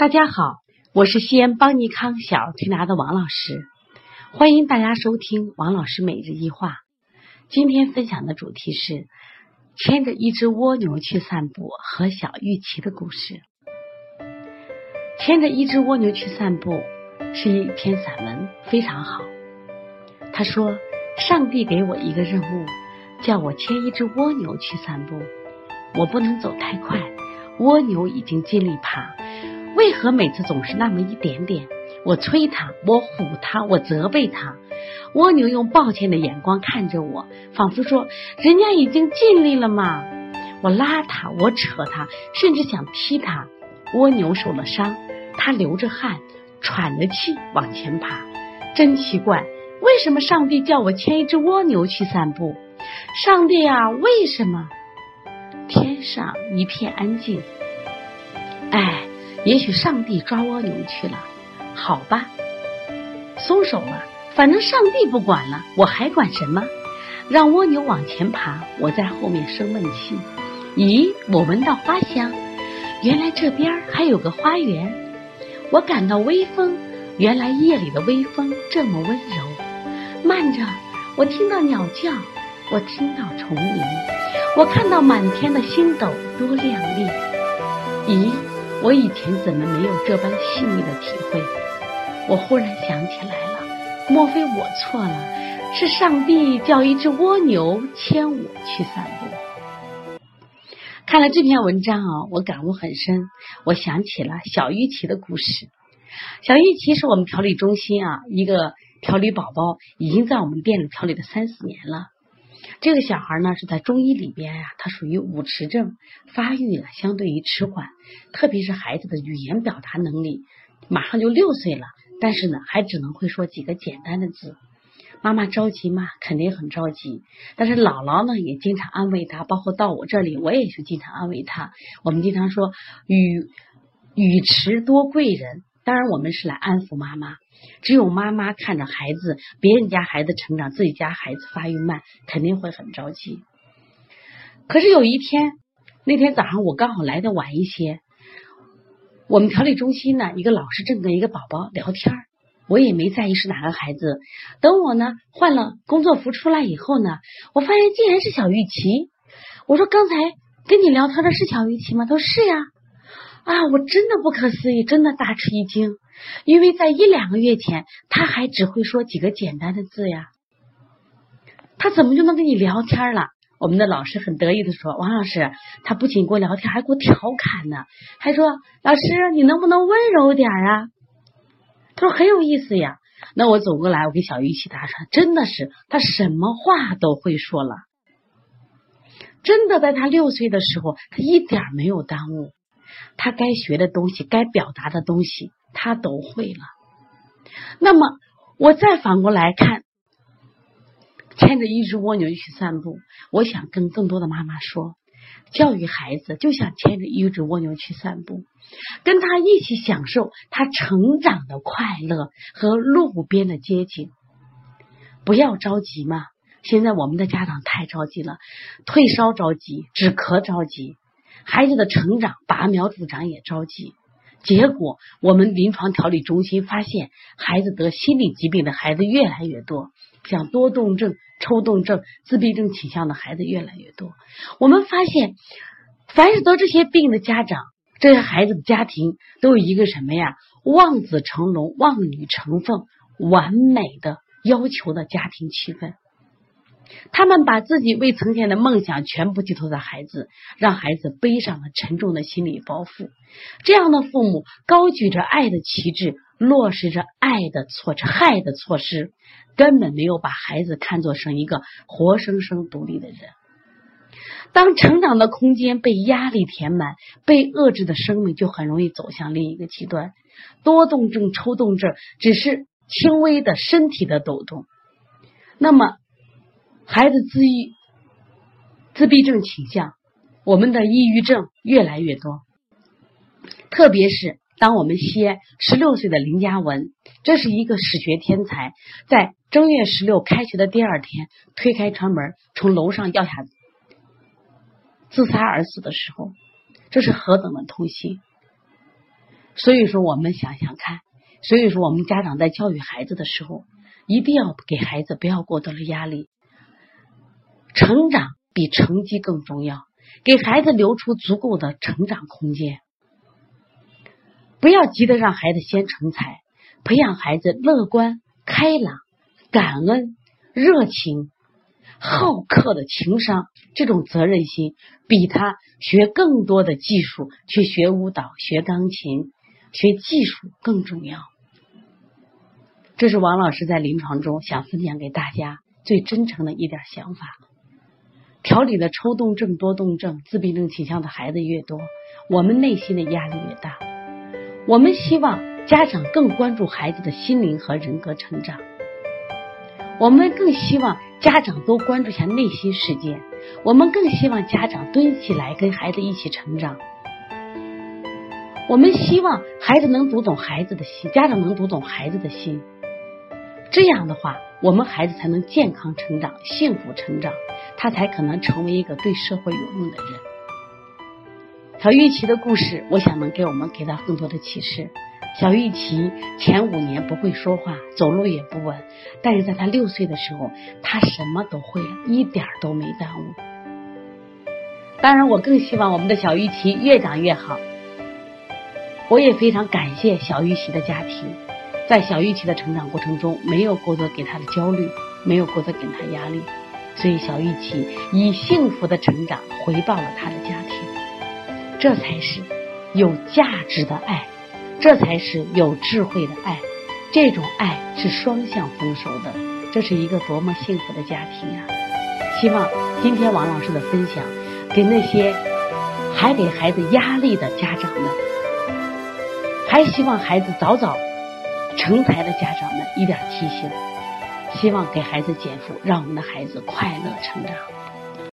大家好，我是西安邦尼康小儿推拿的王老师，欢迎大家收听王老师每日一话。今天分享的主题是牵着一只蜗牛去散步和小玉琪的故事。牵着一只蜗牛去散步是一篇散文，非常好。他说：“上帝给我一个任务，叫我牵一只蜗牛去散步。我不能走太快，蜗牛已经尽力爬。”为何每次总是那么一点点？我催他，我唬他，我责备他。蜗牛用抱歉的眼光看着我，仿佛说：“人家已经尽力了嘛。”我拉他，我扯他，甚至想踢他。蜗牛受了伤，他流着汗，喘着气往前爬。真奇怪，为什么上帝叫我牵一只蜗牛去散步？上帝啊，为什么？天上一片安静。哎。也许上帝抓蜗牛去了，好吧，松手了。反正上帝不管了，我还管什么？让蜗牛往前爬，我在后面生闷气。咦，我闻到花香，原来这边还有个花园。我感到微风，原来夜里的微风这么温柔。慢着，我听到鸟叫，我听到虫鸣，我看到满天的星斗多亮丽。咦？我以前怎么没有这般细腻的体会？我忽然想起来了，莫非我错了？是上帝叫一只蜗牛牵我去散步。看了这篇文章啊，我感悟很深。我想起了小玉琪的故事。小玉琪是我们调理中心啊一个调理宝宝，已经在我们店里调理了三四年了。这个小孩呢是在中医里边呀，他属于五迟症，发育了相对于迟缓，特别是孩子的语言表达能力，马上就六岁了，但是呢还只能会说几个简单的字。妈妈着急吗？肯定很着急，但是姥姥呢也经常安慰他，包括到我这里，我也是经常安慰他。我们经常说语语迟多贵人。当然，我们是来安抚妈妈。只有妈妈看着孩子，别人家孩子成长，自己家孩子发育慢，肯定会很着急。可是有一天，那天早上我刚好来的晚一些，我们调理中心呢，一个老师正跟一个宝宝聊天，我也没在意是哪个孩子。等我呢换了工作服出来以后呢，我发现竟然是小玉琪。我说：“刚才跟你聊天的是小玉琪吗？”他说：“是呀。”！啊我真的不可思议，真的大吃一惊，因为在一两个月前，他还只会说几个简单的字呀，他怎么就能跟你聊天了？我们的老师很得意的说：“王老师，他不仅跟我聊天，还给我调侃呢，还说老师，你能不能温柔点啊？”他说很有意思呀。那我走过来，我给小玉琪答说：“真的是，他什么话都会说了，真的，在他六岁的时候，他一点没有耽误。”他该学的东西，该表达的东西，他都会了。那么，我再反过来看，牵着一只蜗牛去散步，我想跟更多的妈妈说，教育孩子就像牵着一只蜗牛去散步，跟他一起享受他成长的快乐和路边的街景。不要着急嘛，现在我们的家长太着急了，退烧着急，止咳着急。孩子的成长拔苗助长也着急，结果我们临床调理中心发现，孩子得心理疾病的孩子越来越多，像多动症、抽动症、自闭症倾向的孩子越来越多。我们发现，凡是得这些病的家长，这些孩子的家庭都有一个什么呀？望子成龙、望女成凤、完美的要求的家庭气氛。他们把自己未曾见的梦想全部寄托在孩子，让孩子背上了沉重的心理包袱。这样的父母高举着爱的旗帜，落实着爱的措施、害的措施，根本没有把孩子看作成一个活生生独立的人。当成长的空间被压力填满、被遏制的生命，就很容易走向另一个极端。多动症、抽动症只是轻微的身体的抖动，那么。孩子自抑、自闭症倾向，我们的抑郁症越来越多。特别是当我们西安十六岁的林嘉文，这是一个史学天才，在正月十六开学的第二天，推开窗门从楼上掉下，自杀而死的时候，这是何等的痛心！所以说，我们想想看，所以说我们家长在教育孩子的时候，一定要给孩子不要过多的压力，成长比成绩更重要，给孩子留出足够的成长空间，不要急着让孩子先成才，培养孩子乐观、开朗、感恩、热情。好客的情商，这种责任心，比他学更多的技术，去学舞蹈、学钢琴、学技术更重要。这是王老师在临床中想分享给大家最真诚的一点想法。调理的抽动症、多动症、自闭症倾向的孩子越多，我们内心的压力越大。我们希望家长更关注孩子的心灵和人格成长，我们更希望。家长多关注一下内心世界，我们更希望家长蹲起来跟孩子一起成长。我们希望孩子能读懂孩子的心，家长能读懂孩子的心。这样的话，我们孩子才能健康成长、幸福成长，他才可能成为一个对社会有用的人。小玉琪的故事，我想能给我们给到更多的启示。小玉琪前五年不会说话，走路也不稳，但是在他六岁的时候，他什么都会了，一点都没耽误。当然，我更希望我们的小玉琪越长越好。我也非常感谢小玉琪的家庭，在小玉琪的成长过程中，没有过多给他的焦虑，没有过多给他压力，所以小玉琪以幸福的成长回报了他的家庭，这才是有价值的爱。这才是有智慧的爱，这种爱是双向丰收的，这是一个多么幸福的家庭呀！希望今天王老师的分享，给那些还给孩子压力的家长们，还希望孩子早早成才的家长们一点提醒，希望给孩子减负，让我们的孩子快乐成长。